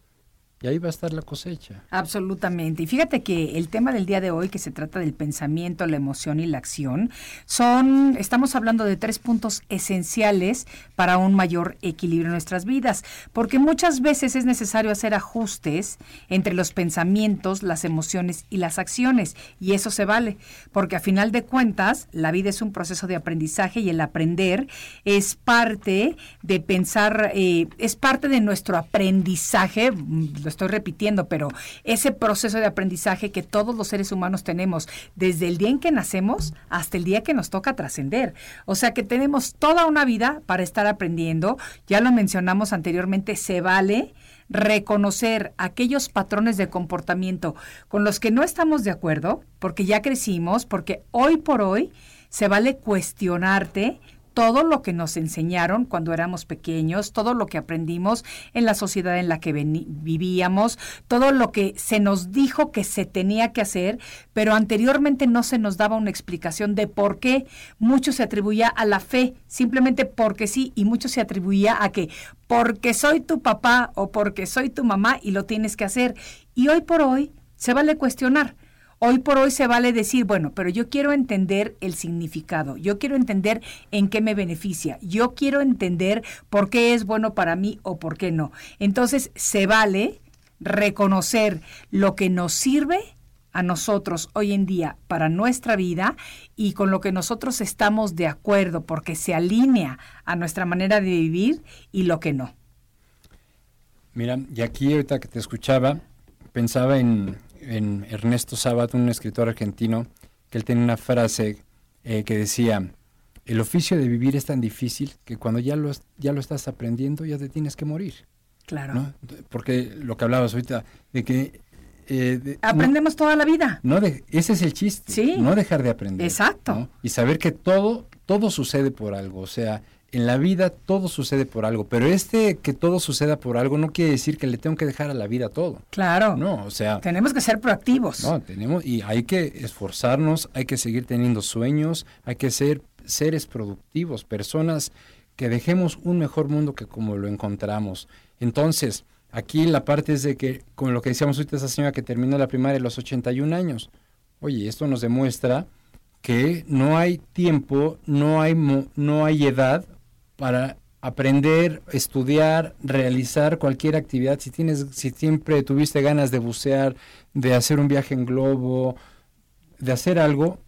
y ahí va a estar la cosecha. Absolutamente. Y fíjate que el tema del día de hoy, que se trata del pensamiento, la emoción y la acción, son, estamos hablando de tres puntos esenciales para un mayor equilibrio en nuestras vidas, porque muchas veces es necesario hacer ajustes entre los pensamientos, las emociones y las acciones, y eso se vale, porque a final de cuentas, la vida es un proceso de aprendizaje y el aprender es parte de pensar, eh, es parte de nuestro aprendizaje estoy repitiendo, pero ese proceso de aprendizaje que todos los seres humanos tenemos desde el día en que nacemos hasta el día que nos toca trascender. O sea que tenemos toda una vida para estar aprendiendo. Ya lo mencionamos anteriormente, se vale reconocer aquellos patrones de comportamiento con los que no estamos de acuerdo, porque ya crecimos, porque hoy por hoy se vale cuestionarte todo lo que nos enseñaron cuando éramos pequeños, todo lo que aprendimos en la sociedad en la que vivíamos, todo lo que se nos dijo que se tenía que hacer, pero anteriormente no se nos daba una explicación de por qué. Mucho se atribuía a la fe, simplemente porque sí, y mucho se atribuía a que porque soy tu papá o porque soy tu mamá y lo tienes que hacer. Y hoy por hoy se vale cuestionar. Hoy por hoy se vale decir, bueno, pero yo quiero entender el significado, yo quiero entender en qué me beneficia, yo quiero entender por qué es bueno para mí o por qué no. Entonces, se vale reconocer lo que nos sirve a nosotros hoy en día para nuestra vida y con lo que nosotros estamos de acuerdo porque se alinea a nuestra manera de vivir y lo que no. Mira, y aquí ahorita que te escuchaba, pensaba en, Ernesto Sabat, un escritor argentino, que él tenía una frase eh, que decía, el oficio de vivir es tan difícil que cuando ya lo, ya lo estás aprendiendo ya te tienes que morir. Claro. Porque lo que hablabas ahorita, de que... Eh, Aprendemos toda la vida. No de, ese es el chiste. Sí. No dejar de aprender. Exacto. Y saber que todo, todo sucede por algo. O sea, en la vida todo sucede por algo, pero este que todo suceda por algo no quiere decir que le tengo que dejar a la vida todo. Claro. No, o sea, tenemos que ser proactivos. No, tenemos y hay que esforzarnos, hay que seguir teniendo sueños, hay que ser seres productivos, personas que dejemos un mejor mundo que como lo encontramos. Entonces, aquí la parte es de que, como lo que decíamos ahorita esa señora que terminó la primaria a los 81 años, oye, esto nos demuestra que no hay tiempo, no hay, no hay edad para aprender, estudiar, realizar cualquier actividad. Si tienes, si siempre tuviste ganas de bucear, de hacer un viaje en globo, de hacer algo,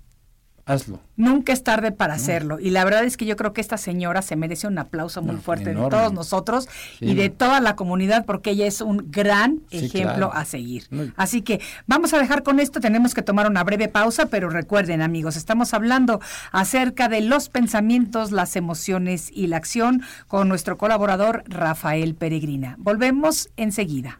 hazlo. Nunca es tarde para hacerlo. Y la verdad es que yo creo que esta señora se merece un aplauso muy fuerte de todos nosotros y de toda la comunidad porque ella es un gran ejemplo a seguir. Así que vamos a dejar con esto, tenemos que tomar una breve pausa, pero recuerden amigos, estamos hablando acerca de los pensamientos, las emociones y la acción con nuestro colaborador Rafael Peregrina. Volvemos enseguida.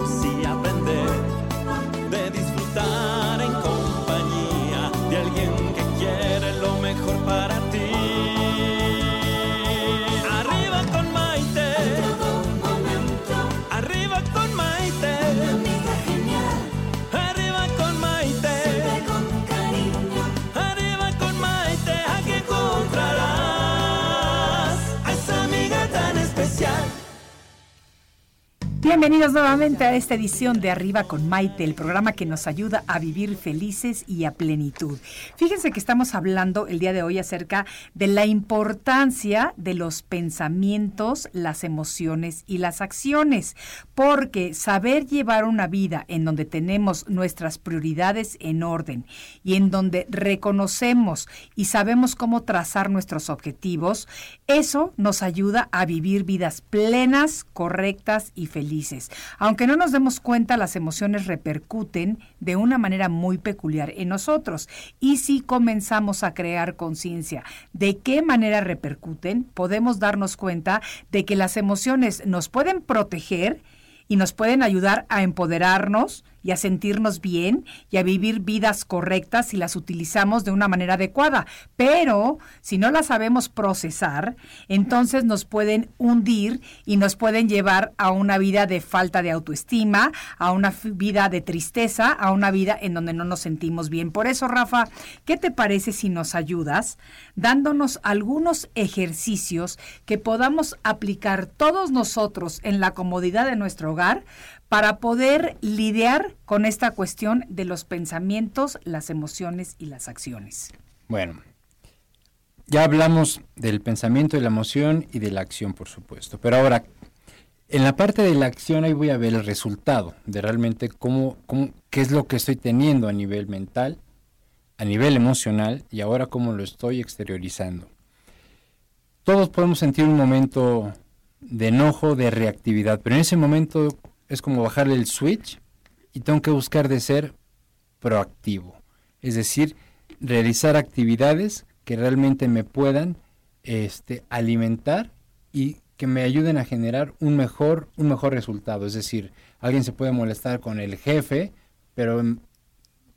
Bienvenidos nuevamente a esta edición de Arriba con Maite, el programa que nos ayuda a vivir felices y a plenitud. Fíjense que estamos hablando el día de hoy acerca de la importancia de los pensamientos, las emociones y las acciones, porque saber llevar una vida en donde tenemos nuestras prioridades en orden y en donde reconocemos y sabemos cómo trazar nuestros objetivos, eso nos ayuda a vivir vidas plenas, correctas y felices aunque no nos demos cuenta, las emociones repercuten de una manera muy peculiar en nosotros. Y si comenzamos a crear conciencia de qué manera repercuten, podemos darnos cuenta de que las emociones nos pueden proteger y nos pueden ayudar a empoderarnos y a sentirnos bien y a vivir vidas correctas si las utilizamos de una manera adecuada. Pero si no las sabemos procesar, entonces nos pueden hundir y nos pueden llevar a una vida de falta de autoestima, a una vida de tristeza, a una vida en donde no nos sentimos bien. Por eso, Rafa, ¿qué te parece si nos ayudas dándonos algunos ejercicios que podamos aplicar todos nosotros en la comodidad de nuestro hogar para poder lidiar con esta cuestión de los pensamientos, las emociones y las acciones. Bueno, ya hablamos del pensamiento, de la emoción y de la acción, por supuesto. Pero ahora, en la parte de la acción ahí voy a ver el resultado de realmente cómo, cómo, qué es lo que estoy teniendo a nivel mental, a nivel emocional y ahora cómo lo estoy exteriorizando. Todos podemos sentir un momento de enojo, de reactividad, pero en ese momento es como bajarle el switch y tengo que buscar de ser proactivo. Es decir, realizar actividades que realmente me puedan este, alimentar y que me ayuden a generar un mejor, un mejor resultado. Es decir, alguien se puede molestar con el jefe, pero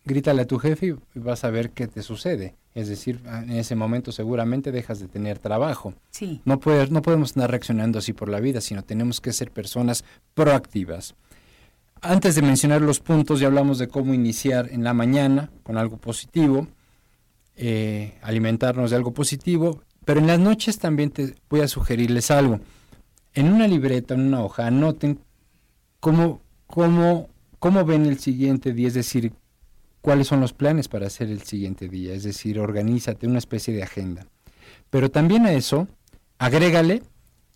grítale a tu jefe y vas a ver qué te sucede. Es decir, en ese momento seguramente dejas de tener trabajo. Sí. No, no podemos estar reaccionando así por la vida, sino tenemos que ser personas proactivas. Antes de mencionar los puntos, ya hablamos de cómo iniciar en la mañana con algo positivo, eh, alimentarnos de algo positivo, pero en las noches también te voy a sugerirles algo. en una libreta, en una hoja, anoten cómo, cómo, cómo ven el siguiente día, es decir, cuáles son los planes para hacer el siguiente día, es decir, organízate una especie de agenda. Pero también a eso, agrégale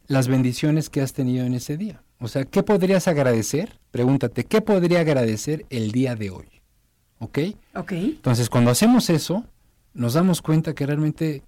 las bendiciones que has tenido en ese día. O sea, ¿qué podrías agradecer? Pregúntate, ¿qué podría agradecer el día de hoy? ¿Ok? Ok. Entonces, cuando hacemos eso, nos damos cuenta que realmente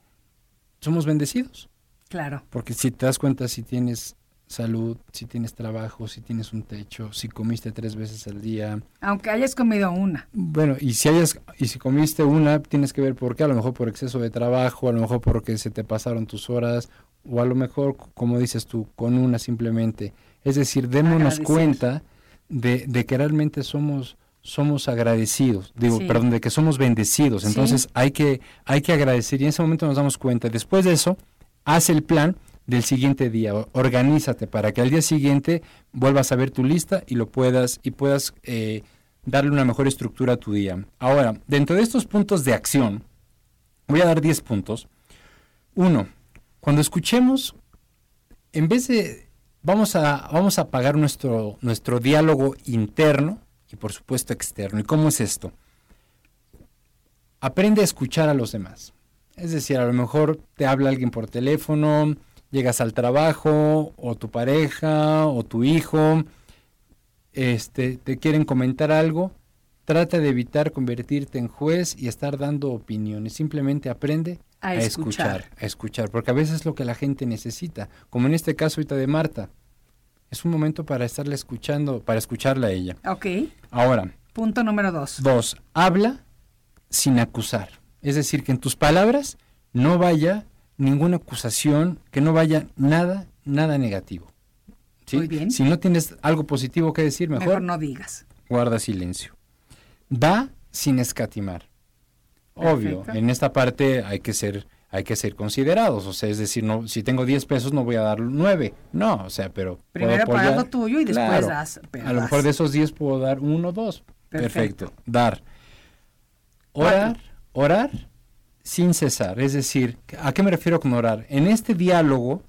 somos bendecidos. Claro. Porque si te das cuenta, si tienes salud, si tienes trabajo, si tienes un techo, si comiste tres veces al día. Aunque hayas comido una. Bueno, y si hayas, y si comiste una, tienes que ver por qué, a lo mejor por exceso de trabajo, a lo mejor porque se te pasaron tus horas, o a lo mejor, como dices tú, con una simplemente. Es decir, démonos Agradecer. cuenta de, de que realmente somos somos agradecidos, digo, Sí. perdón, de que somos bendecidos. Sí. Entonces hay que hay que agradecer y en ese momento nos damos cuenta. Después de eso, haz el plan del siguiente día, organízate para que al día siguiente vuelvas a ver tu lista y lo puedas y puedas eh, darle una mejor estructura a tu día. Ahora, dentro de estos puntos de acción, voy a dar 10 puntos. Uno, cuando escuchemos, en vez de vamos a vamos a apagar nuestro nuestro diálogo interno y por supuesto externo. ¿Y cómo es esto? Aprende a escuchar a los demás. Es decir, a lo mejor te habla alguien por teléfono, llegas al trabajo, o tu pareja, o tu hijo, este, te quieren comentar algo, trata de evitar convertirte en juez y estar dando opiniones. Simplemente aprende A a, escuchar. escuchar, a escuchar, porque a veces es lo que la gente necesita, como en este caso ahorita de Marta. Es un momento para estarla escuchando, para escucharla a ella. Ok. Ahora, Punto número dos. Dos, habla sin acusar. Es decir, que en tus palabras no vaya ninguna acusación, que no vaya nada, nada negativo. ¿Sí? Muy bien. Si no tienes algo positivo que decir, mejor, Mejor no digas. guarda silencio. Da sin escatimar. Obvio, Perfecto. en esta parte hay que ser hay que ser considerados, o sea, es decir, no si tengo 10 pesos no voy a dar 9. No, o sea, pero Primero pagas lo tuyo y después Claro. das, pero A lo mejor das. de esos 10 puedo dar uno o dos. Perfecto. Perfecto. Dar. Orar, orar sin cesar. Es decir, ¿a qué me refiero con orar? En este diálogo,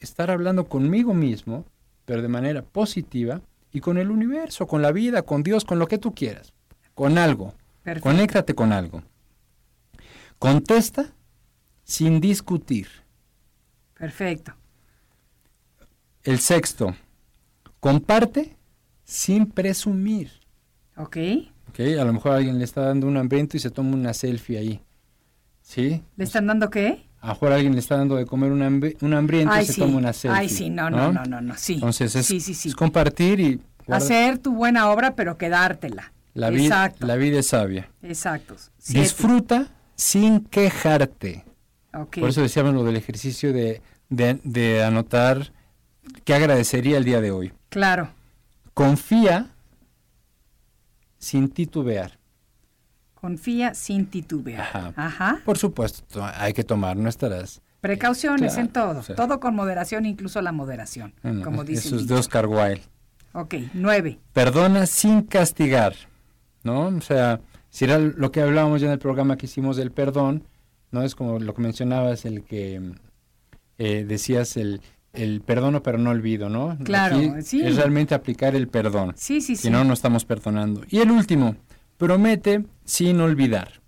estar hablando conmigo mismo, pero de manera positiva, y con el universo, con la vida, con Dios, con lo que tú quieras. Con algo. Perfecto. Conéctate con algo. Contesta sin discutir. Perfecto. El sexto, comparte sin presumir. Ok. ¿ok? A lo mejor alguien le está dando un hambriento y se toma una selfie ahí. ¿Sí? ¿Le están dando qué? A mejor alguien le está dando de comer un, hambriento Ay, y se sí. toma una selfie. Ay, sí, no, no, no, no, no, sí. Entonces es, Sí, sí, sí. es compartir y guarda- Hacer tu buena obra, pero quedártela. la, vida, Exacto. la vida es sabia. Exacto. Siete. Disfruta sin quejarte. Por eso decíamos lo del ejercicio de, de, de anotar qué agradecería el día de hoy. Claro. Confía sin titubear. Confía sin titubear. Ajá. Ajá. Por supuesto, to- hay que tomar nuestras... Precauciones Claro, en todo. o sea. todo con moderación, incluso la moderación. bueno, como dice eso es de. Oscar Wilde. Ok, nueve. Perdona sin castigar, ¿no? O sea, si era lo que hablábamos ya en el programa que hicimos del perdón, ¿no? Es como lo que mencionabas, el que eh, decías el, el perdono pero no olvido, ¿no? Claro, Aquí sí. Es realmente aplicar el perdón. Sí, sí, sí. Si no, no estamos perdonando. Y el último, promete sin olvidar.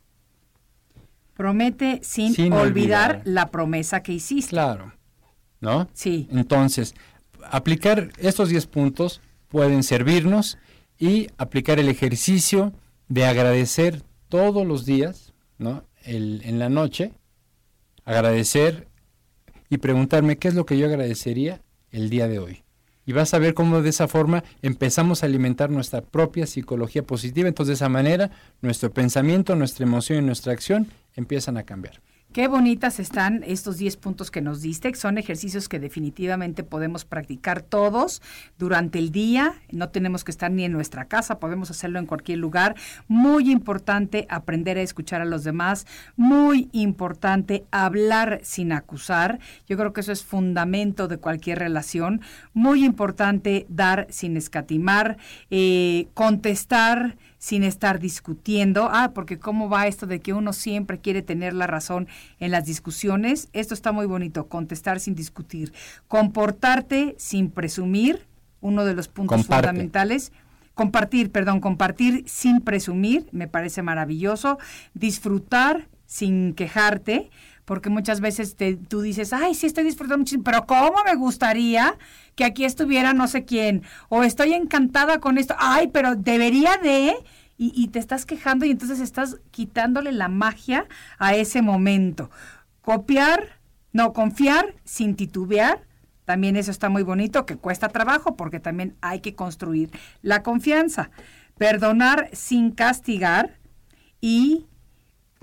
Promete sin, Sin olvidar, olvidar. la promesa que hiciste. Claro, ¿no? Sí. Entonces, aplicar estos 10 puntos pueden servirnos y aplicar el ejercicio de agradecer todos los días, ¿no? El- en la noche, agradecer y preguntarme qué es lo que yo agradecería el día de hoy. Y vas a ver cómo de esa forma empezamos a alimentar nuestra propia psicología positiva. Entonces, de esa manera, nuestro pensamiento, nuestra emoción y nuestra acción empiezan a cambiar. Qué bonitas están estos 10 puntos que nos diste. Son ejercicios que definitivamente podemos practicar todos durante el día. No tenemos que estar ni en nuestra casa, podemos hacerlo en cualquier lugar. Muy importante aprender a escuchar a los demás. Muy importante hablar sin acusar. Yo creo que eso es fundamento de cualquier relación. Muy importante dar sin escatimar, eh, contestar sin estar discutiendo. Ah, porque cómo va esto de que uno siempre quiere tener la razón en las discusiones. Esto está muy bonito, contestar sin discutir. Comportarte sin presumir, uno de los puntos fundamentales. Compartir, perdón, compartir sin presumir, me parece maravilloso. Disfrutar sin quejarte, porque muchas veces te, tú dices, ay, sí estoy disfrutando muchísimo, pero ¿cómo me gustaría que aquí estuviera no sé quién? O estoy encantada con esto, ay, pero debería de... Y, y te estás quejando y entonces estás quitándole la magia a ese momento. Copiar, no, confiar sin titubear, también eso está muy bonito, que cuesta trabajo porque también hay que construir la confianza. Perdonar sin castigar y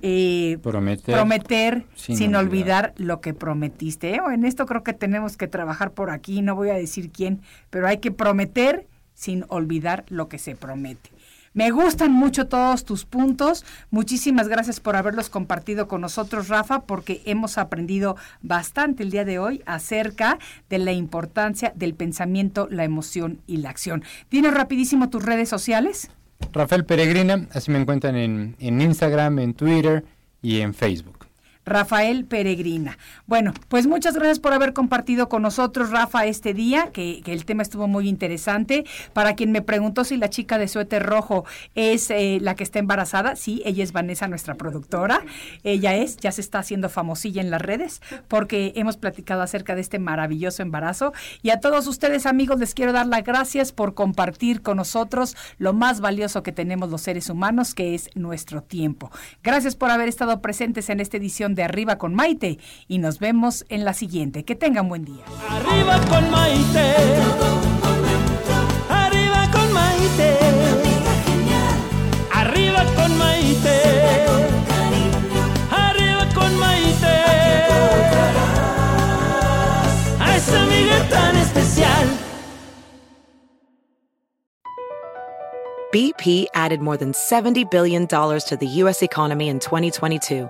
eh, prometer, sin, olvidar. lo que prometiste. ¿eh? En esto creo que tenemos que trabajar por aquí, no voy a decir quién, pero hay que prometer sin olvidar lo que se promete. Me gustan mucho todos tus puntos. Muchísimas gracias por haberlos compartido con nosotros, Rafa, porque hemos aprendido bastante el día de hoy acerca de la importancia del pensamiento, la emoción y la acción. Dinos rapidísimo tus redes sociales. Rafael Peregrina, así me encuentran en, en Instagram, en Twitter y en Facebook. Rafael Peregrina. Bueno, pues muchas gracias por haber compartido con nosotros, Rafa, este día, que, el tema estuvo muy interesante. Para quien me preguntó si la chica de suéter rojo es eh, la que está embarazada, sí, ella es Vanessa, nuestra productora. Ella es, ya se está haciendo famosilla en las redes, porque hemos platicado acerca de este maravilloso embarazo. Y a todos ustedes, amigos, les quiero dar las gracias por compartir con nosotros lo más valioso que tenemos los seres humanos, que es nuestro tiempo. Gracias por haber estado presentes en esta edición de Arriba con Maite y nos vemos en la siguiente. Que tengan buen día. Arriba con Maite. Arriba con Maite. Arriba con Maite. Arriba con Maite. A esa amiga tan especial. BP added more than $70 billion to the U.S. economy in 2022